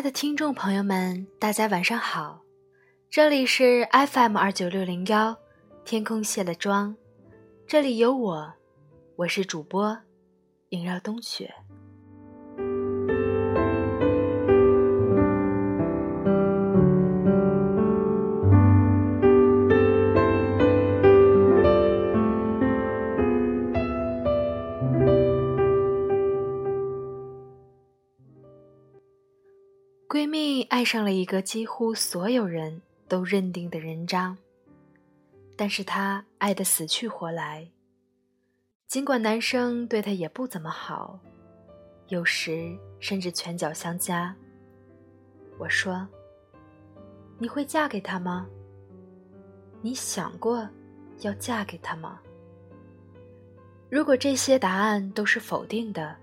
亲爱的听众朋友们，大家晚上好，这里是 FM 二九六零幺，天空卸了妆，这里有我，我是主播萦绕冬雪。爱上了一个几乎所有人都认定的人渣，但是她爱得死去活来。尽管男生对她也不怎么好，有时甚至拳脚相加。我说：“你会嫁给他吗？你想过要嫁给他吗？”如果这些答案都是否定的，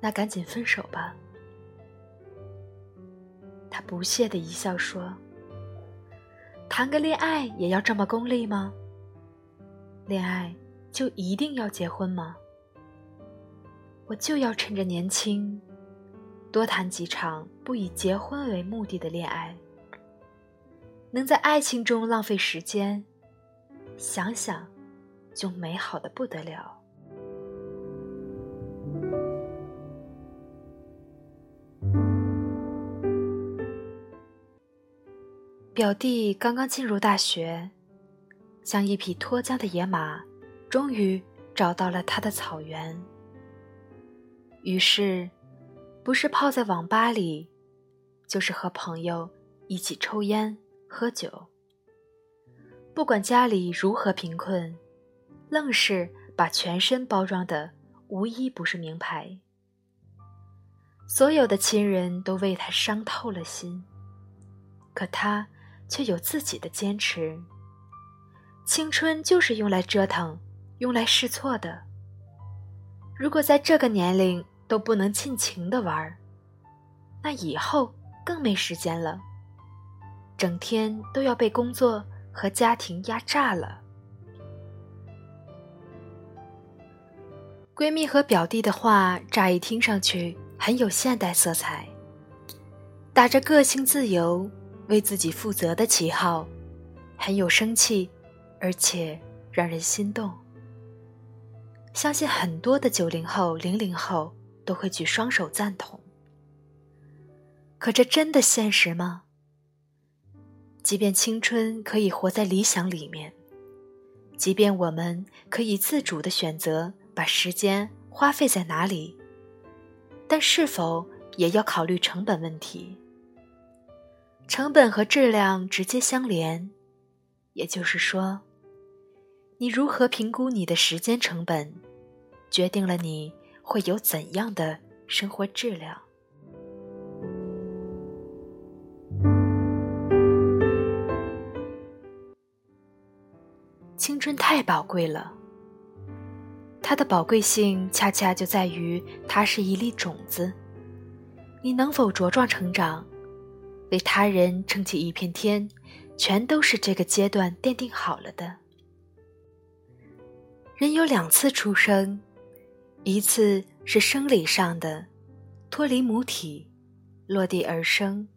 那赶紧分手吧。他不屑的一笑说：“谈个恋爱也要这么功利吗？恋爱就一定要结婚吗？我就要趁着年轻，多谈几场不以结婚为目的的恋爱。能在爱情中浪费时间，想想就美好的不得了。”表弟刚刚进入大学，像一匹脱缰的野马，终于找到了他的草原。于是，不是泡在网吧里，就是和朋友一起抽烟喝酒。不管家里如何贫困，愣是把全身包装的无一不是名牌。所有的亲人都为他伤透了心，可他。却有自己的坚持。青春就是用来折腾、用来试错的。如果在这个年龄都不能尽情的玩那以后更没时间了，整天都要被工作和家庭压榨了。闺蜜和表弟的话，乍一听上去很有现代色彩，打着个性自由。为自己负责的旗号，很有生气，而且让人心动。相信很多的九零后、零零后都会举双手赞同。可这真的现实吗？即便青春可以活在理想里面，即便我们可以自主的选择把时间花费在哪里，但是否也要考虑成本问题？成本和质量直接相连，也就是说，你如何评估你的时间成本，决定了你会有怎样的生活质量。青春太宝贵了，它的宝贵性恰恰就在于它是一粒种子，你能否茁壮成长？为他人撑起一片天，全都是这个阶段奠定好了的。人有两次出生，一次是生理上的，脱离母体，落地而生；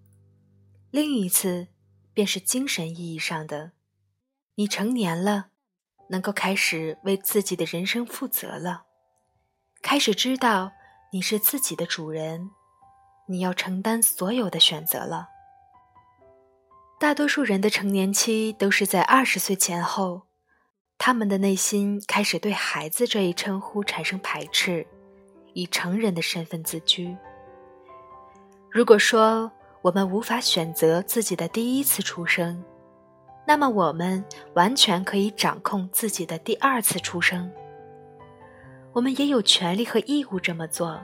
另一次便是精神意义上的，你成年了，能够开始为自己的人生负责了，开始知道你是自己的主人，你要承担所有的选择了。大多数人的成年期都是在二十岁前后，他们的内心开始对“孩子”这一称呼产生排斥，以成人的身份自居。如果说我们无法选择自己的第一次出生，那么我们完全可以掌控自己的第二次出生。我们也有权利和义务这么做。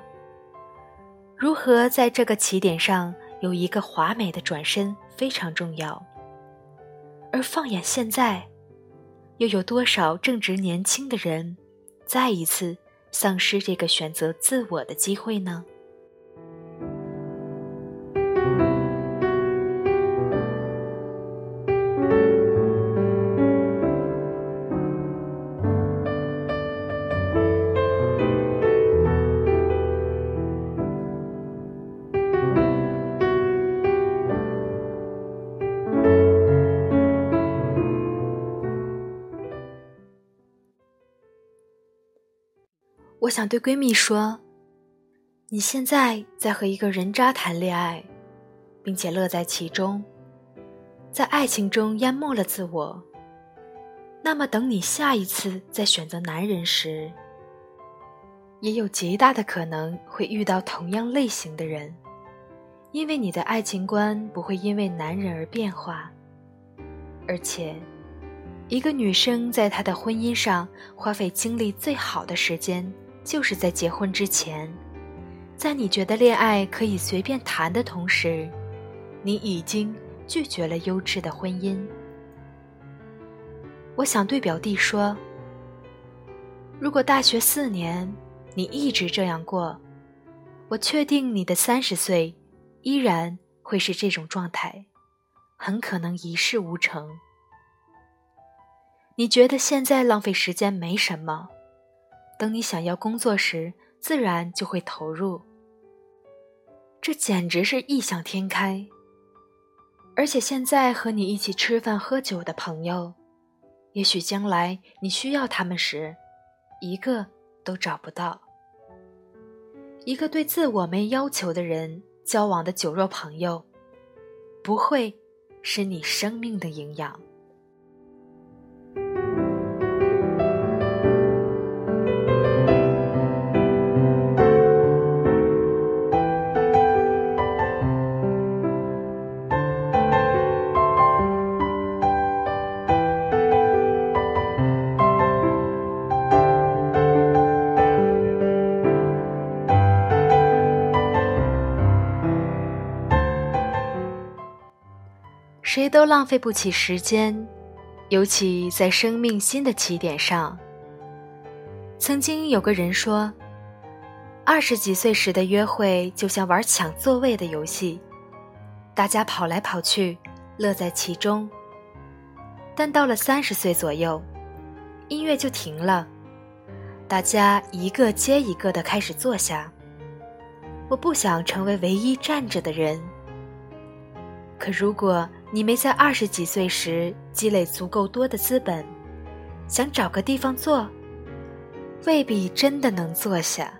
如何在这个起点上？有一个华美的转身非常重要，而放眼现在，又有多少正值年轻的人，再一次丧失这个选择自我的机会呢？想对闺蜜说：“你现在在和一个人渣谈恋爱，并且乐在其中，在爱情中淹没了自我。那么，等你下一次再选择男人时，也有极大的可能会遇到同样类型的人，因为你的爱情观不会因为男人而变化，而且。”一个女生在她的婚姻上花费精力最好的时间，就是在结婚之前。在你觉得恋爱可以随便谈的同时，你已经拒绝了优质的婚姻。我想对表弟说：如果大学四年你一直这样过，我确定你的三十岁依然会是这种状态，很可能一事无成。你觉得现在浪费时间没什么，等你想要工作时，自然就会投入。这简直是异想天开。而且现在和你一起吃饭喝酒的朋友，也许将来你需要他们时，一个都找不到。一个对自我没要求的人交往的酒肉朋友，不会是你生命的营养。谁都浪费不起时间，尤其在生命新的起点上。曾经有个人说，二十几岁时的约会就像玩抢座位的游戏，大家跑来跑去，乐在其中。但到了三十岁左右，音乐就停了，大家一个接一个的开始坐下。我不想成为唯一站着的人。可如果你没在二十几岁时积累足够多的资本，想找个地方坐，未必真的能坐下。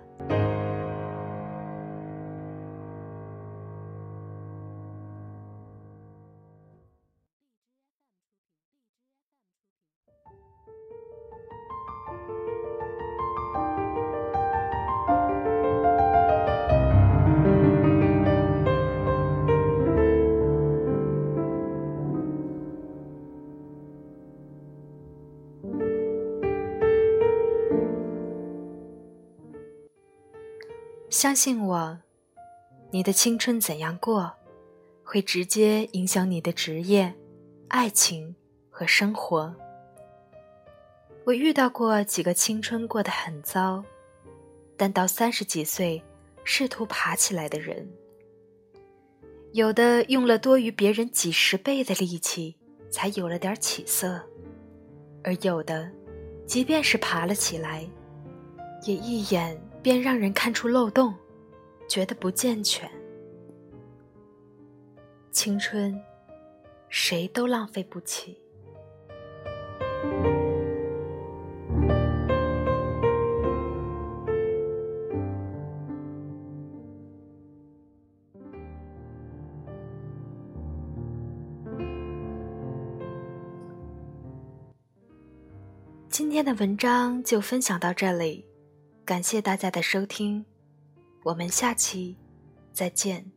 相信我，你的青春怎样过，会直接影响你的职业、爱情和生活。我遇到过几个青春过得很糟，但到三十几岁试图爬起来的人，有的用了多于别人几十倍的力气，才有了点起色；而有的，即便是爬了起来，也一眼。便让人看出漏洞，觉得不健全。青春，谁都浪费不起。今天的文章就分享到这里。感谢大家的收听，我们下期再见。